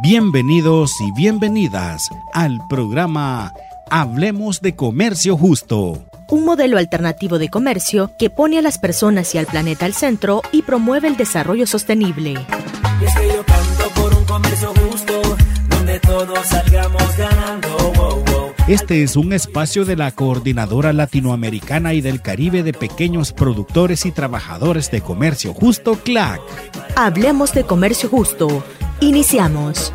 Bienvenidos y bienvenidas al programa Hablemos de Comercio Justo. Un modelo alternativo de comercio que pone a las personas y al planeta al centro y promueve el desarrollo sostenible. Y es que yo canto por un comercio justo, donde todos salgamos ganando. Este es un espacio de la Coordinadora Latinoamericana y del Caribe de Pequeños Productores y Trabajadores de Comercio Justo, CLAC. Hablemos de comercio justo. Iniciamos.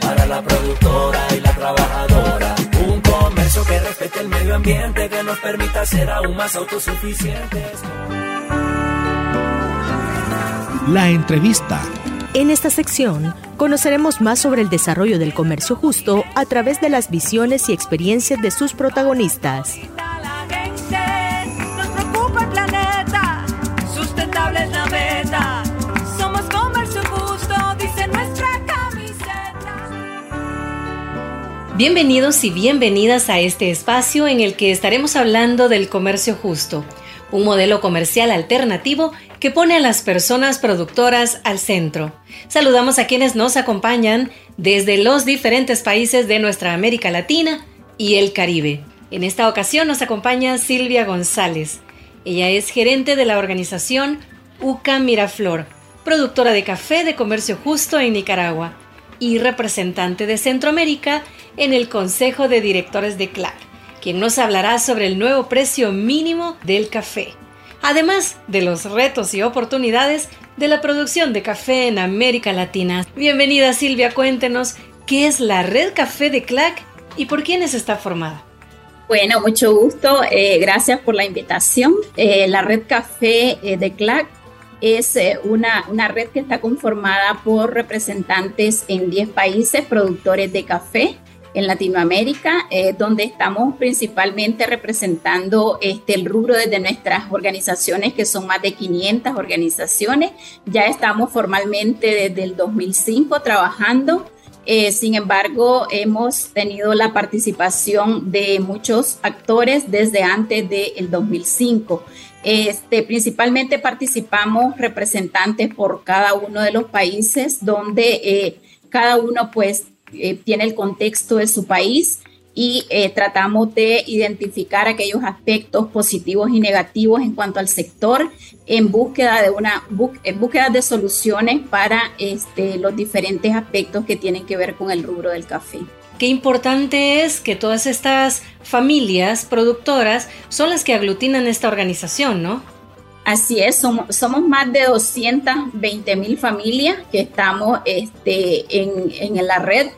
Para la productora y la trabajadora. Un comercio que respete el medio ambiente, que nos permita ser aún más autosuficientes. La entrevista. En esta sección conoceremos más sobre el desarrollo del comercio justo a través de las visiones y experiencias de sus protagonistas. Bienvenidos y bienvenidas a este espacio en el que estaremos hablando del comercio justo, un modelo comercial alternativo que pone a las personas productoras al centro. Saludamos a quienes nos acompañan desde los diferentes países de nuestra América Latina y el Caribe. En esta ocasión nos acompaña Silvia González. Ella es gerente de la organización UCA Miraflor, productora de café de comercio justo en Nicaragua y representante de Centroamérica en el Consejo de Directores de CLAC, quien nos hablará sobre el nuevo precio mínimo del café además de los retos y oportunidades de la producción de café en América Latina. Bienvenida Silvia, cuéntenos qué es la Red Café de CLAC y por quiénes está formada. Bueno, mucho gusto. Eh, gracias por la invitación. Eh, la Red Café eh, de CLAC es una, una red que está conformada por representantes en 10 países, productores de café en Latinoamérica, eh, donde estamos principalmente representando este, el rubro desde nuestras organizaciones, que son más de 500 organizaciones. Ya estamos formalmente desde el 2005 trabajando. Eh, sin embargo, hemos tenido la participación de muchos actores desde antes del 2005. Este, principalmente participamos representantes por cada uno de los países donde eh, cada uno pues eh, tiene el contexto de su país y eh, tratamos de identificar aquellos aspectos positivos y negativos en cuanto al sector en búsqueda de una en búsqueda de soluciones para este, los diferentes aspectos que tienen que ver con el rubro del café. Qué importante es que todas estas familias productoras son las que aglutinan esta organización, ¿no? Así es, somos, somos más de 220 mil familias que estamos este, en, en la red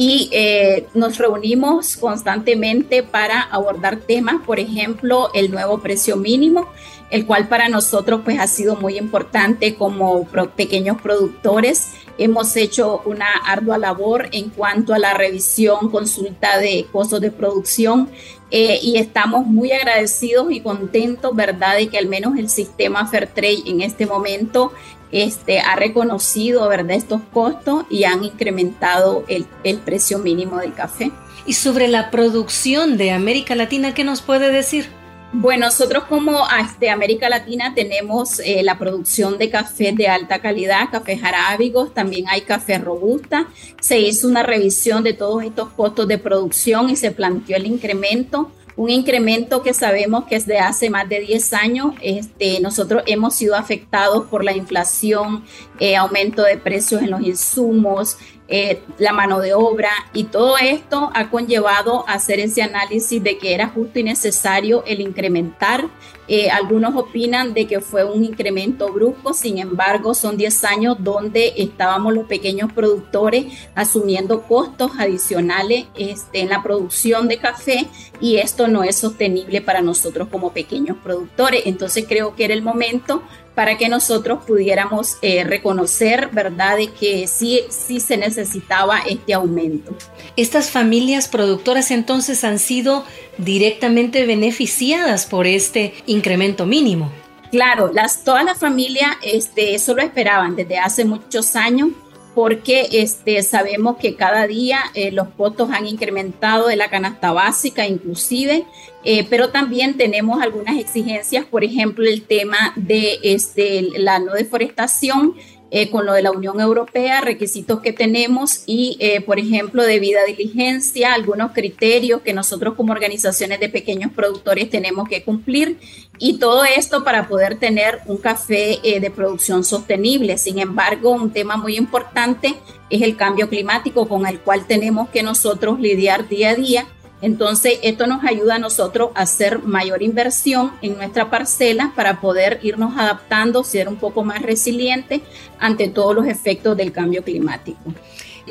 y eh, nos reunimos constantemente para abordar temas, por ejemplo, el nuevo precio mínimo, el cual para nosotros pues ha sido muy importante como pequeños productores. Hemos hecho una ardua labor en cuanto a la revisión, consulta de costos de producción eh, y estamos muy agradecidos y contentos, ¿verdad?, de que al menos el sistema Fairtrade en este momento este, ha reconocido ¿verdad? estos costos y han incrementado el, el, precio mínimo del café. Y sobre la producción de América Latina, ¿qué nos puede decir? Bueno, nosotros como de este, América Latina tenemos eh, la producción de café de alta calidad, cafés arábigos, también hay café robusta. Se hizo una revisión de todos estos costos de producción y se planteó el incremento un incremento que sabemos que es de hace más de 10 años. Este, nosotros hemos sido afectados por la inflación, eh, aumento de precios en los insumos, eh, la mano de obra y todo esto ha conllevado a hacer ese análisis de que era justo y necesario el incrementar. Eh, algunos opinan de que fue un incremento brusco, sin embargo son 10 años donde estábamos los pequeños productores asumiendo costos adicionales este, en la producción de café y esto no es sostenible para nosotros como pequeños productores. Entonces creo que era el momento para que nosotros pudiéramos eh, reconocer, ¿verdad?, de que sí, sí se necesitaba este aumento. Estas familias productoras entonces han sido directamente beneficiadas por este incremento mínimo. Claro, las, todas las familias este, eso lo esperaban desde hace muchos años porque este, sabemos que cada día eh, los costos han incrementado de la canasta básica inclusive, eh, pero también tenemos algunas exigencias, por ejemplo, el tema de este, la no deforestación eh, con lo de la Unión Europea, requisitos que tenemos y, eh, por ejemplo, de vida diligencia, algunos criterios que nosotros como organizaciones de pequeños productores tenemos que cumplir y todo esto para poder tener un café eh, de producción sostenible. Sin embargo, un tema muy importante es el cambio climático con el cual tenemos que nosotros lidiar día a día entonces, esto nos ayuda a nosotros a hacer mayor inversión en nuestra parcela para poder irnos adaptando, ser un poco más resilientes ante todos los efectos del cambio climático.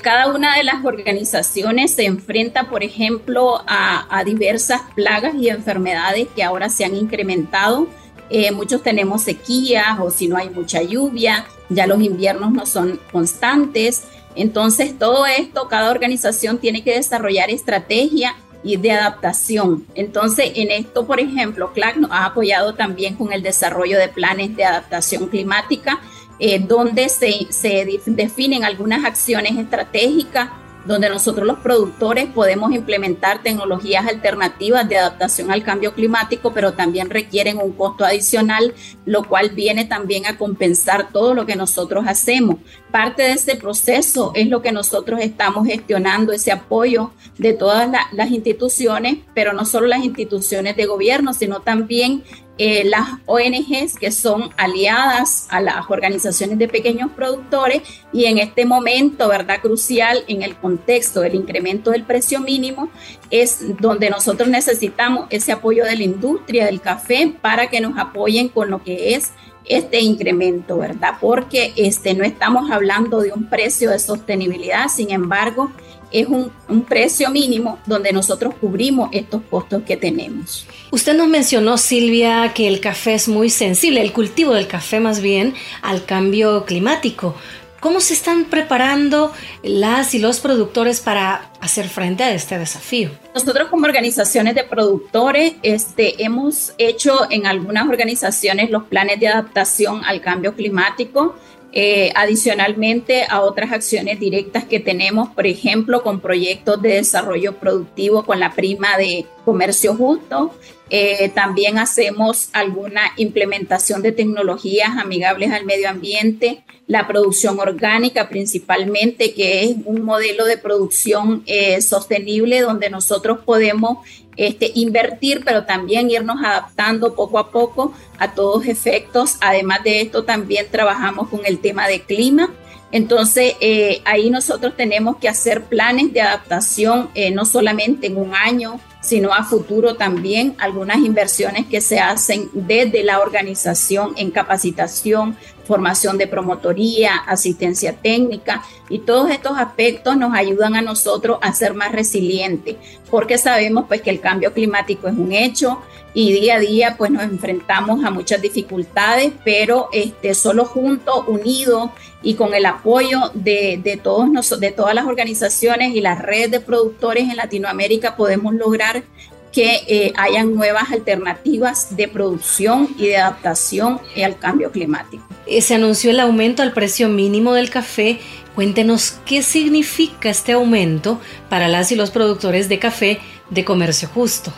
Cada una de las organizaciones se enfrenta, por ejemplo, a, diversas plagas y enfermedades que ahora se han incrementado. Eh, muchos tenemos sequías o si no hay mucha lluvia, ya los inviernos no son constantes. Entonces, todo esto, cada organización tiene que desarrollar estrategia y de adaptación. Entonces, en esto, por ejemplo, CLAC nos ha apoyado también con el desarrollo de planes de adaptación climática, eh, donde se, se definen algunas acciones estratégicas donde nosotros los productores podemos implementar tecnologías alternativas de adaptación al cambio climático, pero también requieren un costo adicional, lo cual viene también a compensar todo lo que nosotros hacemos. Parte de este proceso es lo que nosotros estamos gestionando, ese apoyo de todas las instituciones, pero no solo las instituciones de gobierno, sino también eh, las ONGs que son aliadas a las organizaciones de pequeños productores y en este momento, ¿verdad? Crucial en el contexto del incremento del precio mínimo, es donde nosotros necesitamos ese apoyo de la industria del café para que nos apoyen con lo que es este incremento, ¿verdad? Porque este, no estamos hablando de un precio de sostenibilidad, sin embargo, es un, precio mínimo donde nosotros cubrimos estos costos que tenemos. Usted nos mencionó, Silvia, que el café es muy sensible, el cultivo del café más bien, al cambio climático. ¿Cómo se están preparando las y los productores para hacer frente a este desafío? Nosotros como organizaciones de productores este, hemos hecho en algunas organizaciones los planes de adaptación al cambio climático eh, adicionalmente a otras acciones directas que tenemos, por ejemplo, con proyectos de desarrollo productivo con la prima de comercio justo. Eh, también hacemos alguna implementación de tecnologías amigables al medio ambiente, la producción orgánica principalmente, que es un modelo de producción eh, sostenible donde nosotros podemos este, invertir, pero también irnos adaptando poco a poco a todos efectos. Además de esto, también trabajamos con el tema de clima. Entonces, eh, ahí nosotros tenemos que hacer planes de adaptación, eh, no solamente en un año, sino a futuro también algunas inversiones que se hacen desde la organización en capacitación, formación de promotoría, asistencia técnica y todos estos aspectos nos ayudan a nosotros a ser más resilientes porque sabemos pues que el cambio climático es un hecho y día a día pues nos enfrentamos a muchas dificultades, pero este, solo juntos, unidos y con el apoyo de, de, todos de todas las organizaciones y las redes de productores en Latinoamérica podemos lograr que eh, hayan nuevas alternativas de producción y de adaptación al cambio climático. Eh, se anunció el aumento al precio mínimo del café. Cuéntenos qué significa este aumento para las y los productores de café de comercio justo.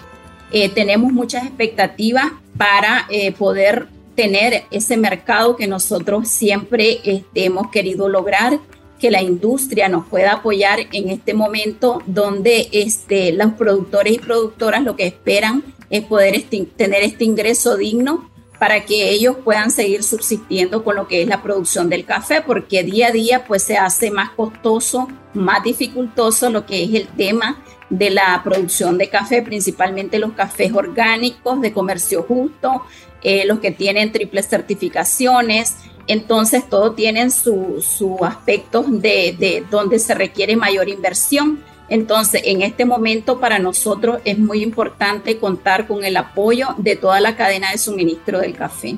Eh, tenemos muchas expectativas para poder tener ese mercado que nosotros siempre este, hemos querido lograr que la industria nos pueda apoyar en este momento donde este, los productores y productoras lo que esperan es poder tener este ingreso digno para que ellos puedan seguir subsistiendo con lo que es la producción del café, porque día a día pues se hace más costoso, más dificultoso lo que es el tema de la producción de café, principalmente los cafés orgánicos de comercio justo, eh, los que tienen triples certificaciones, entonces, todo tienen su, su aspecto de, de donde se requiere mayor inversión. Entonces, en este momento para nosotros es muy importante contar con el apoyo de toda la cadena de suministro del café.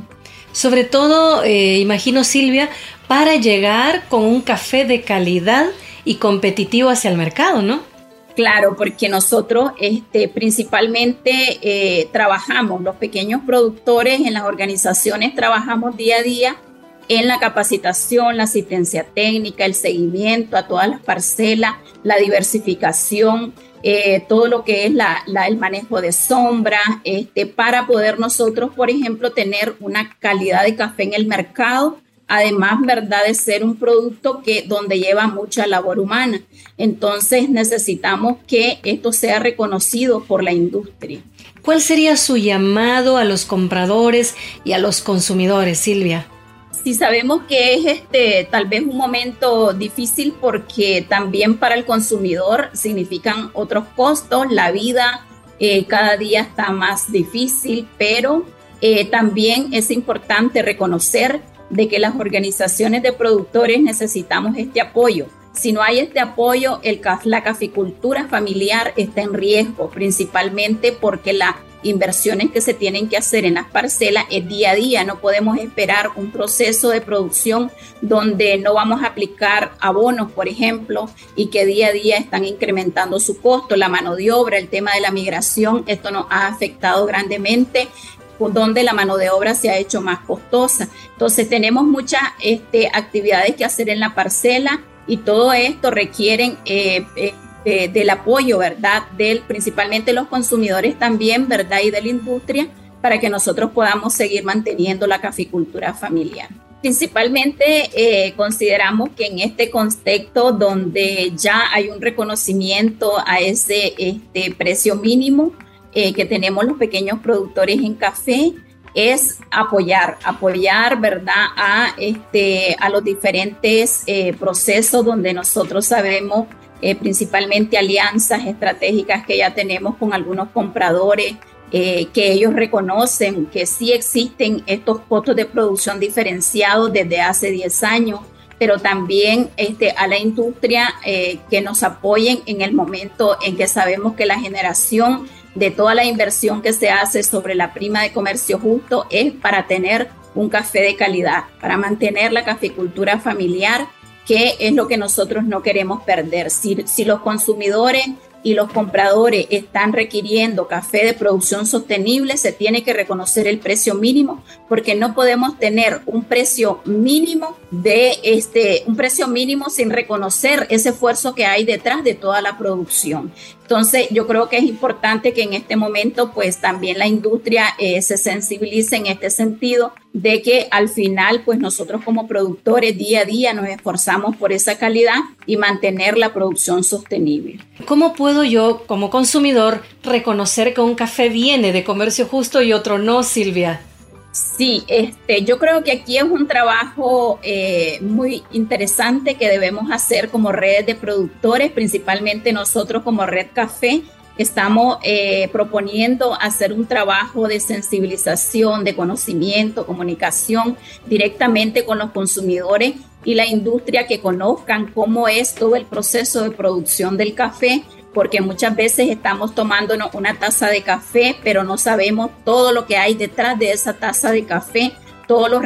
Sobre todo, eh, imagino Silvia, para llegar con un café de calidad y competitivo hacia el mercado, ¿no? Claro, porque nosotros este, principalmente eh, trabajamos, los pequeños productores en las organizaciones trabajamos día a día en la capacitación, la asistencia técnica, el seguimiento a todas las parcelas, la diversificación, eh, todo lo que es la, el manejo de sombra, este, para poder nosotros, por ejemplo, tener una calidad de café en el mercado además, ¿verdad?, de ser un producto que donde lleva mucha labor humana. Entonces, necesitamos que esto sea reconocido por la industria. ¿Cuál sería su llamado a los compradores y a los consumidores, Silvia? Sí sabemos que es este tal vez un momento difícil porque también para el consumidor significan otros costos, la vida eh, cada día está más difícil, pero eh, también es importante reconocer de que las organizaciones de productores necesitamos este apoyo. Si no hay este apoyo, la caficultura familiar está en riesgo, principalmente porque las inversiones que se tienen que hacer en las parcelas es día a día. No podemos esperar un proceso de producción donde no vamos a aplicar abonos, por ejemplo, y que día a día están incrementando su costo, la mano de obra, el tema de la migración. Esto nos ha afectado grandemente donde la mano de obra se ha hecho más costosa. Entonces tenemos muchas este, actividades que hacer en la parcela y todo esto requieren eh, eh, del apoyo, ¿verdad? Del, principalmente los consumidores también, ¿verdad? Y de la industria para que nosotros podamos seguir manteniendo la caficultura familiar. Principalmente eh, consideramos que en este contexto donde ya hay un reconocimiento a ese este, precio mínimo, eh, que tenemos los pequeños productores en café es apoyar, apoyar, ¿verdad?, a, este, a los diferentes eh, procesos donde nosotros sabemos, eh, principalmente alianzas estratégicas que ya tenemos con algunos compradores, que ellos reconocen que sí existen estos costos de producción diferenciados desde hace 10 años, pero también este, a la industria que nos apoyen en el momento en que sabemos que la generación de toda la inversión que se hace sobre la prima de comercio justo es para tener un café de calidad, para mantener la caficultura familiar, que es lo que nosotros no queremos perder. Si, si los consumidores y los compradores están requiriendo café de producción sostenible, se tiene que reconocer el precio mínimo, porque no podemos tener un precio mínimo de este, un precio mínimo sin reconocer ese esfuerzo que hay detrás de toda la producción. Entonces, yo creo que es importante que en este momento, pues también la industria eh, se sensibilice en este sentido de que al final, pues nosotros como productores día a día nos esforzamos por esa calidad y mantener la producción sostenible. ¿Cómo puedo yo, como consumidor, reconocer que un café viene de comercio justo y otro no, Silvia? Sí, este, yo creo que aquí es un trabajo eh, muy interesante que debemos hacer como redes de productores, principalmente nosotros como Red Café. Estamos eh, proponiendo hacer un trabajo de sensibilización, de conocimiento, comunicación directamente con los consumidores y la industria que conozcan cómo es todo el proceso de producción del café porque muchas veces estamos tomándonos una taza de café, pero no sabemos todo lo que hay detrás de esa taza de café, todos los,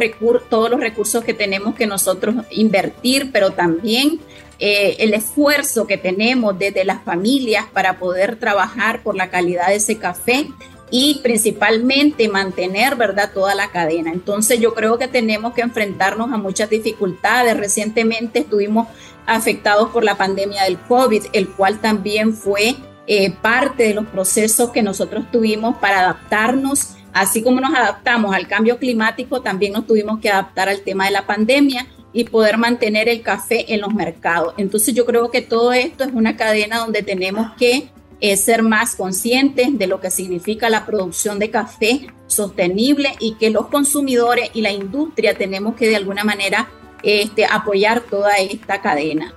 todos los recursos que tenemos que nosotros invertir, pero también eh, el esfuerzo que tenemos desde las familias para poder trabajar por la calidad de ese café y principalmente mantener, ¿verdad?, toda la cadena. Entonces yo creo que tenemos que enfrentarnos a muchas dificultades. Recientemente estuvimos afectados por la pandemia del COVID, el cual también fue eh, parte de los procesos que nosotros tuvimos para adaptarnos. Así como nos adaptamos al cambio climático, también nos tuvimos que adaptar al tema de la pandemia y poder mantener el café en los mercados. Entonces yo creo que todo esto es una cadena donde tenemos que eh, ser más conscientes de lo que significa la producción de café sostenible y que los consumidores y la industria tenemos que de alguna manera este, apoyar toda esta cadena.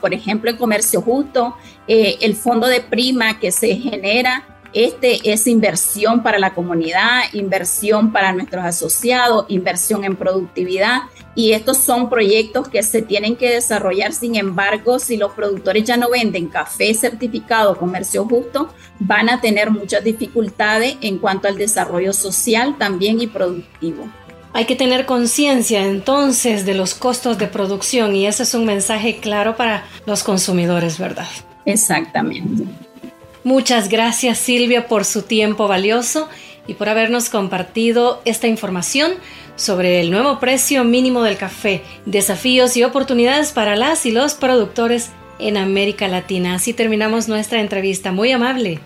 Por ejemplo, en comercio justo, eh, el fondo de prima que se genera este es inversión para la comunidad, inversión para nuestros asociados, inversión en productividad y estos son proyectos que se tienen que desarrollar. Sin embargo, si los productores ya no venden café certificado comercio justo, van a tener muchas dificultades en cuanto al desarrollo social también y productivo. Hay que tener conciencia entonces de los costos de producción y ese es un mensaje claro para los consumidores, ¿verdad? Exactamente. Muchas gracias Silvia por su tiempo valioso y por habernos compartido esta información sobre el nuevo precio mínimo del café, desafíos y oportunidades para las y los productores en América Latina. Así terminamos nuestra entrevista. Muy amable.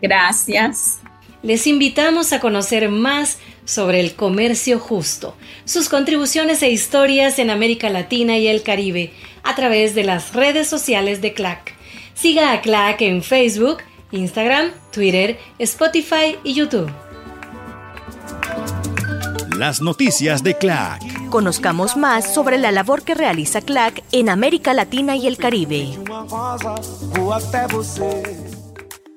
Gracias. Les invitamos a conocer más sobre el comercio justo, sus contribuciones e historias en América Latina y el Caribe a través de las redes sociales de CLAC. Siga a CLAC en Facebook, Instagram, Twitter, Spotify y YouTube. Las noticias de CLAC. Conozcamos más sobre la labor que realiza CLAC en América Latina y el Caribe.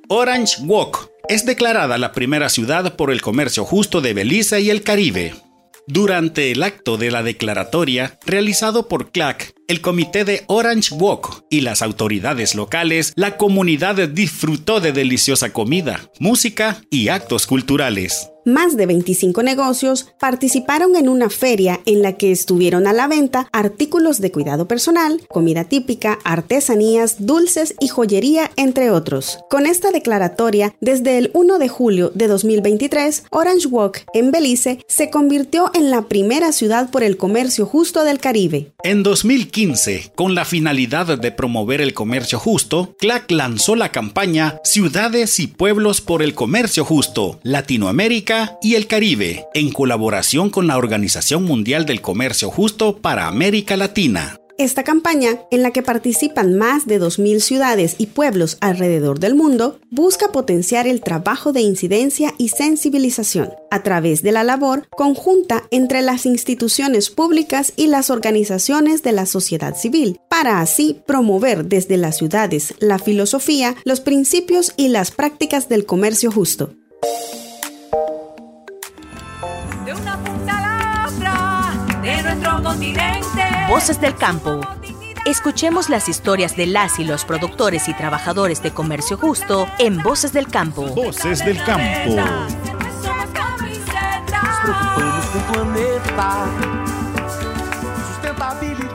Orange Walk es declarada la primera ciudad por el comercio justo de Belice y el Caribe. Durante el acto de la declaratoria realizado por CLAC, el comité de Orange Walk y las autoridades locales, la comunidad disfrutó de deliciosa comida, música y actos culturales. Más de 25 negocios participaron en una feria en la que estuvieron a la venta artículos de cuidado personal, comida típica, artesanías, dulces y joyería, entre otros. Con esta declaratoria, desde el 1 de julio de 2023, Orange Walk en Belice se convirtió en la primera ciudad por el comercio justo del Caribe. En 2015, con la finalidad de promover el comercio justo, CLAC lanzó la campaña Ciudades y Pueblos por el Comercio Justo, Latinoamérica y el Caribe, en colaboración con la Organización Mundial del Comercio Justo para América Latina. Esta campaña, en la que participan más de 2.000 ciudades y pueblos alrededor del mundo, busca potenciar el trabajo de incidencia y sensibilización a través de la labor conjunta entre las instituciones públicas y las organizaciones de la sociedad civil, para así promover desde las ciudades la filosofía, los principios y las prácticas del comercio justo. Voces del campo. Escuchemos las historias de las y los productores y trabajadores de comercio justo en Voces del Campo. Voces del Campo.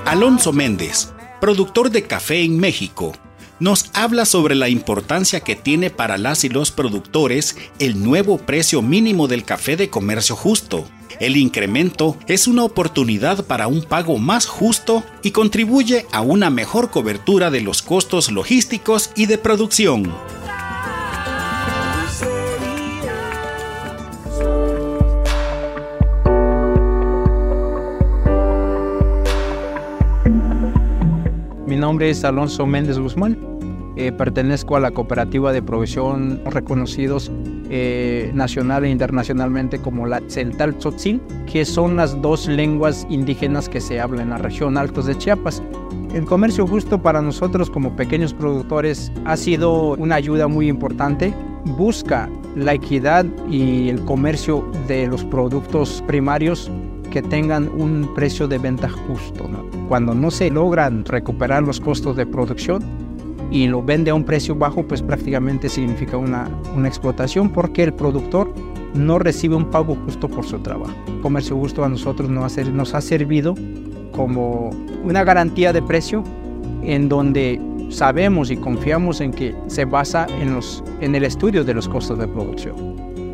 Alonso Méndez, productor de café en México, nos habla sobre la importancia que tiene para las y los productores el nuevo precio mínimo del café de comercio justo el incremento es una oportunidad para un pago más justo y contribuye a una mejor cobertura de los costos logísticos y de producción. Mi nombre es Alonso Méndez Guzmán eh, pertenezco a la cooperativa de provisión reconocidos eh, nacional e internacionalmente como la Celtal Tzotzil, que son las dos lenguas indígenas que se hablan en la región Altos de Chiapas. El comercio justo para nosotros como pequeños productores ha sido una ayuda muy importante. Busca la equidad y el comercio de los productos primarios que tengan un precio de venta justo. Cuando no se logran recuperar los costos de producción, y lo vende a un precio bajo, pues prácticamente significa una, una explotación porque el productor no recibe un pago justo por su trabajo. comercio justo a nosotros nos ha, nos ha servido como una garantía de precio en donde sabemos y confiamos en que se basa en, los, en el estudio de los costos de producción.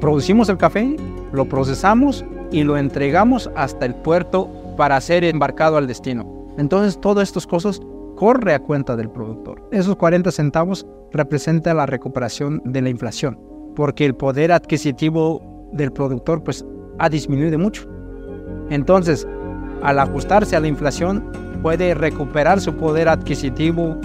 Producimos el café, lo procesamos y lo entregamos hasta el puerto para ser embarcado al destino. Entonces, todas estas cosas corre a cuenta del productor. Esos 40 centavos representan la recuperación de la inflación, porque el poder adquisitivo del productor pues ha disminuido mucho. Entonces, al ajustarse a la inflación, puede recuperar su poder adquisitivo,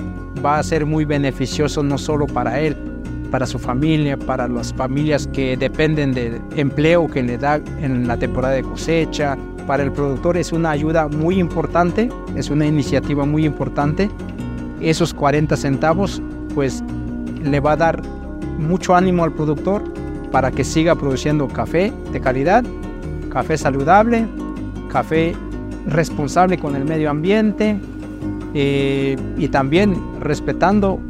va a ser muy beneficioso no solo para él, para su familia, para las familias que dependen del empleo que le da en la temporada de cosecha, para el productor es una ayuda muy importante, es una iniciativa muy importante. Esos 40 centavos pues le va a dar mucho ánimo al productor para que siga produciendo café de calidad, café saludable, café responsable con el medio ambiente eh, y también respetando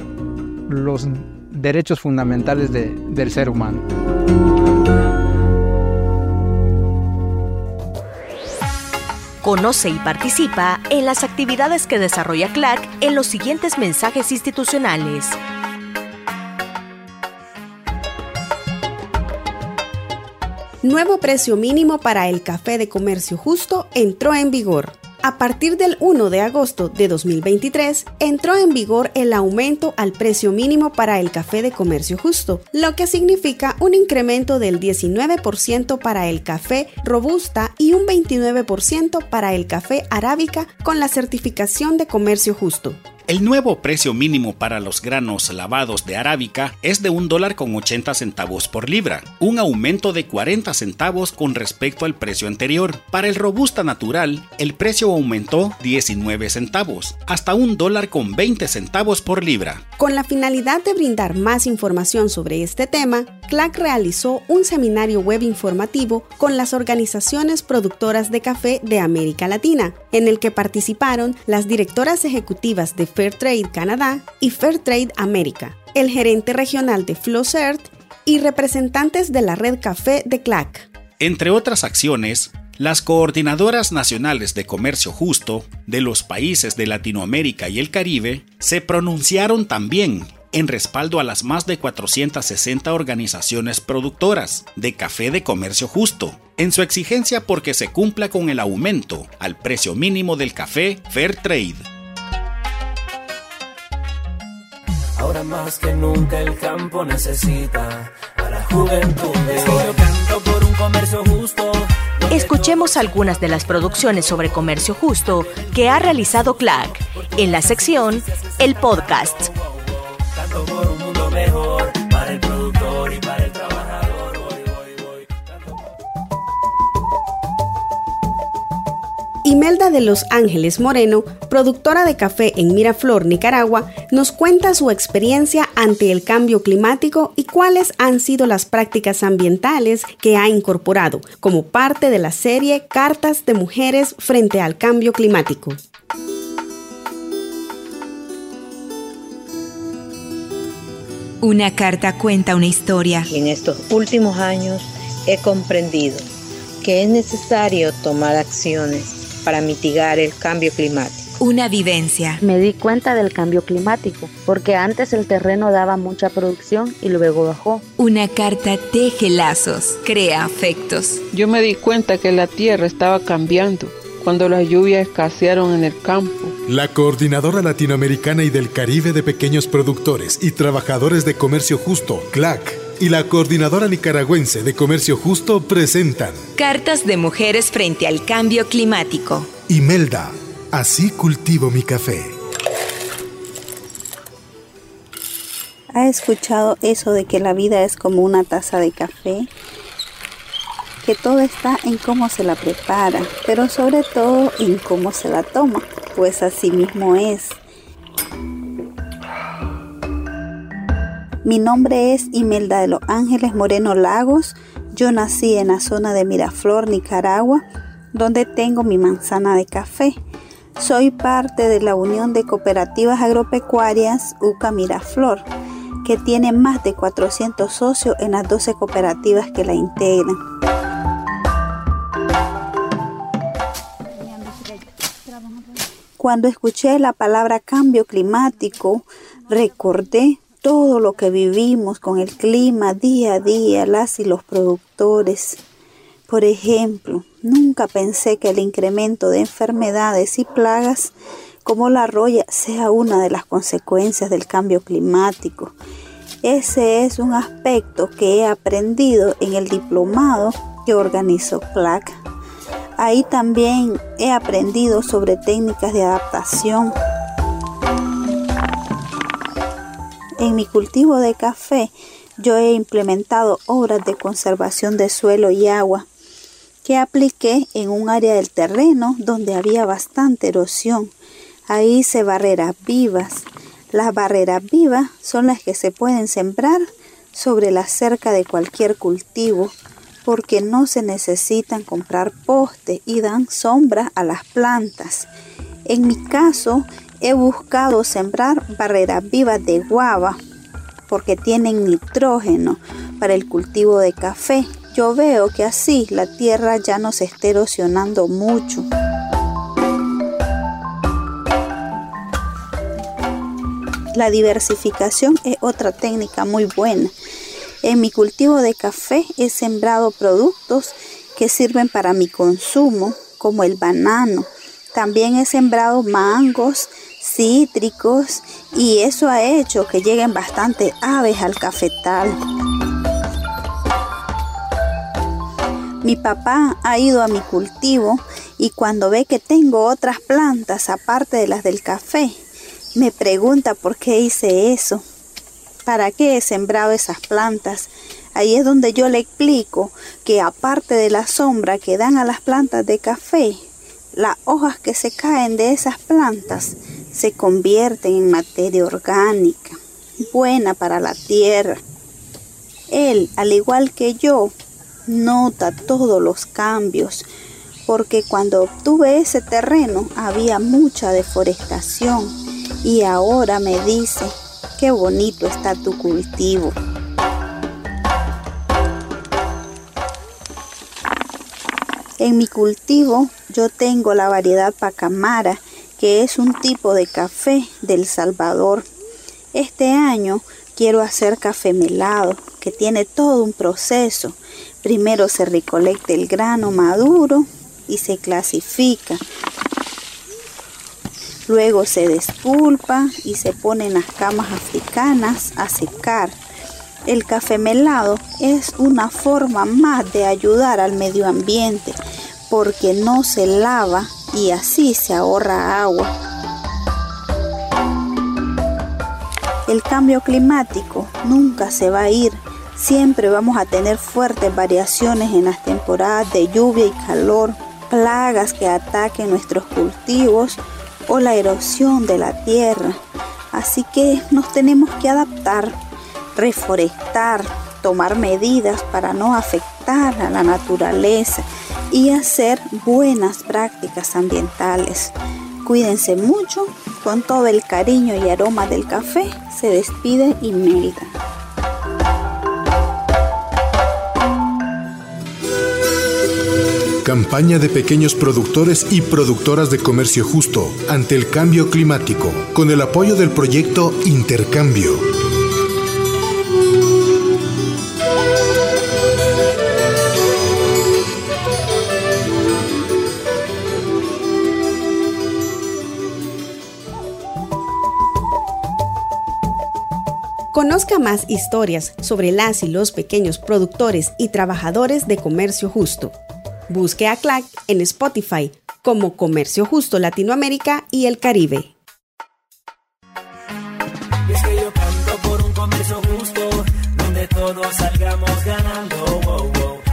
los derechos fundamentales del ser humano. Conoce y participa en las actividades que desarrolla CLAC en los siguientes mensajes institucionales. Nuevo precio mínimo para el café de comercio justo entró en vigor. A partir del 1 de agosto de 2023, entró en vigor el aumento al precio mínimo para el café de comercio justo, lo que significa un incremento del 19% para el café robusta y un 29% para el café arábica con la certificación de comercio justo. El nuevo precio mínimo para los granos lavados de arábica es de un dólar con 80 centavos por libra, un aumento de 40 centavos con respecto al precio anterior. Para el robusta natural, el precio aumentó 19 centavos, hasta un dólar con 20 centavos por libra. Con la finalidad de brindar más información sobre este tema, CLAC realizó un seminario web informativo con las organizaciones productoras de café de América Latina, en el que participaron las directoras ejecutivas de Fairtrade Canadá y Fairtrade América, el gerente regional de Flowcert y representantes de la red café de CLAC. Entre otras acciones, las coordinadoras nacionales de comercio justo de los países de Latinoamérica y el Caribe se pronunciaron también en respaldo a las más de 460 organizaciones productoras de café de comercio justo, en su exigencia porque se cumpla con el aumento al precio mínimo del café Fair Trade. Ahora más que nunca el campo necesita a la juventud. Yo canto por un comercio justo. Escuchemos algunas de las producciones sobre comercio justo que ha realizado CLAC en la sección El Podcast. Canto por un mundo mejor para el productor y para el Imelda de Los Ángeles Moreno, productora de café en Miraflor, Nicaragua, nos cuenta su experiencia ante el cambio climático y cuáles han sido las prácticas ambientales que ha incorporado como parte de la serie Cartas de Mujeres frente al Cambio Climático. Una carta cuenta una historia. Y en estos últimos años he comprendido que es necesario tomar acciones para mitigar el cambio climático. Una vivencia. Me di cuenta del cambio climático, porque antes el terreno daba mucha producción y luego bajó. Una carta teje lazos, crea afectos. Yo me di cuenta que la tierra estaba cambiando cuando las lluvias escasearon en el campo. La Coordinadora Latinoamericana y del Caribe de Pequeños Productores y Trabajadores de Comercio Justo, CLAC, y la Coordinadora Nicaragüense de Comercio Justo presentan Cartas de mujeres frente al cambio climático. Imelda, así cultivo mi café. ¿Ha escuchado eso de que la vida es como una taza de café? Que todo está en cómo se la prepara, pero sobre todo en cómo se la toma, pues así mismo es. Mi nombre es Imelda de los Ángeles Moreno Lagos. Yo nací en la zona de Miraflor, Nicaragua, donde tengo mi manzana de café. Soy parte de la Unión de Cooperativas Agropecuarias UCA Miraflor, que tiene más de 400 socios en las 12 cooperativas que la integran. Cuando escuché la palabra cambio climático, recordé todo lo que vivimos con el clima día a día, las y los productores. Por ejemplo, nunca pensé que el incremento de enfermedades y plagas como la roya sea una de las consecuencias del cambio climático. Ese es un aspecto que he aprendido en el diplomado que organizó CLAC. Ahí también he aprendido sobre técnicas de adaptación. En mi cultivo de café yo he implementado obras de conservación de suelo y agua que apliqué en un área del terreno donde había bastante erosión. Ahí hice barreras vivas. Las barreras vivas son las que se pueden sembrar sobre la cerca de cualquier cultivo porque no se necesitan comprar postes y dan sombra a las plantas. En mi caso, he buscado sembrar barreras vivas de guava porque tienen nitrógeno para el cultivo de café. Yo veo que así la tierra ya no se está erosionando mucho. La diversificación es otra técnica muy buena. En mi cultivo de café he sembrado productos que sirven para mi consumo, como el banano, También he sembrado mangos, cítricos y eso ha hecho que lleguen bastante aves al cafetal. Mi papá ha ido a mi cultivo y cuando ve que tengo otras plantas aparte de las del café, me pregunta por qué hice eso, para qué he sembrado esas plantas. Ahí es donde yo le explico que aparte de la sombra que dan a las plantas de café, las hojas que se caen de esas plantas se convierten en materia orgánica, buena para la tierra. Él, al igual que yo, nota todos los cambios, porque cuando obtuve ese terreno había mucha deforestación y ahora me dice, qué bonito está tu cultivo. En mi cultivo yo tengo la variedad Pacamara, que es un tipo de café del Salvador. Este año quiero hacer café melado, que tiene todo un proceso. Primero se recolecta el grano maduro y se clasifica. Luego se despulpa y se pone en las camas africanas a secar. El café melado es una forma más de ayudar al medio ambiente porque no se lava y así se ahorra agua. El cambio climático nunca se va a ir. Siempre vamos a tener fuertes variaciones en las temporadas de lluvia y calor, plagas que ataquen nuestros cultivos o la erosión de la tierra. Así que nos tenemos que adaptar, reforestar, tomar medidas para no afectar a la naturaleza y hacer buenas prácticas ambientales. Cuídense mucho, con todo el cariño y aroma del café, se despide Imelda. Campaña de pequeños productores y productoras de comercio justo ante el cambio climático, con el apoyo del proyecto Intercambio. Conozca más historias sobre las y los pequeños productores y trabajadores de comercio justo. Busque a CLAC en Spotify como Comercio Justo Latinoamérica y el Caribe.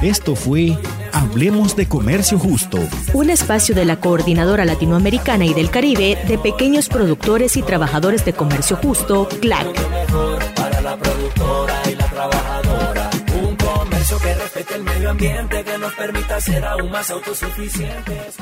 Esto fue Hablemos de Comercio Justo. Un espacio de la Coordinadora Latinoamericana y del Caribe de pequeños productores y trabajadores de comercio justo, CLAC. La productora y la trabajadora. Un comercio que respete el medio ambiente, que nos permita ser aún más autosuficientes.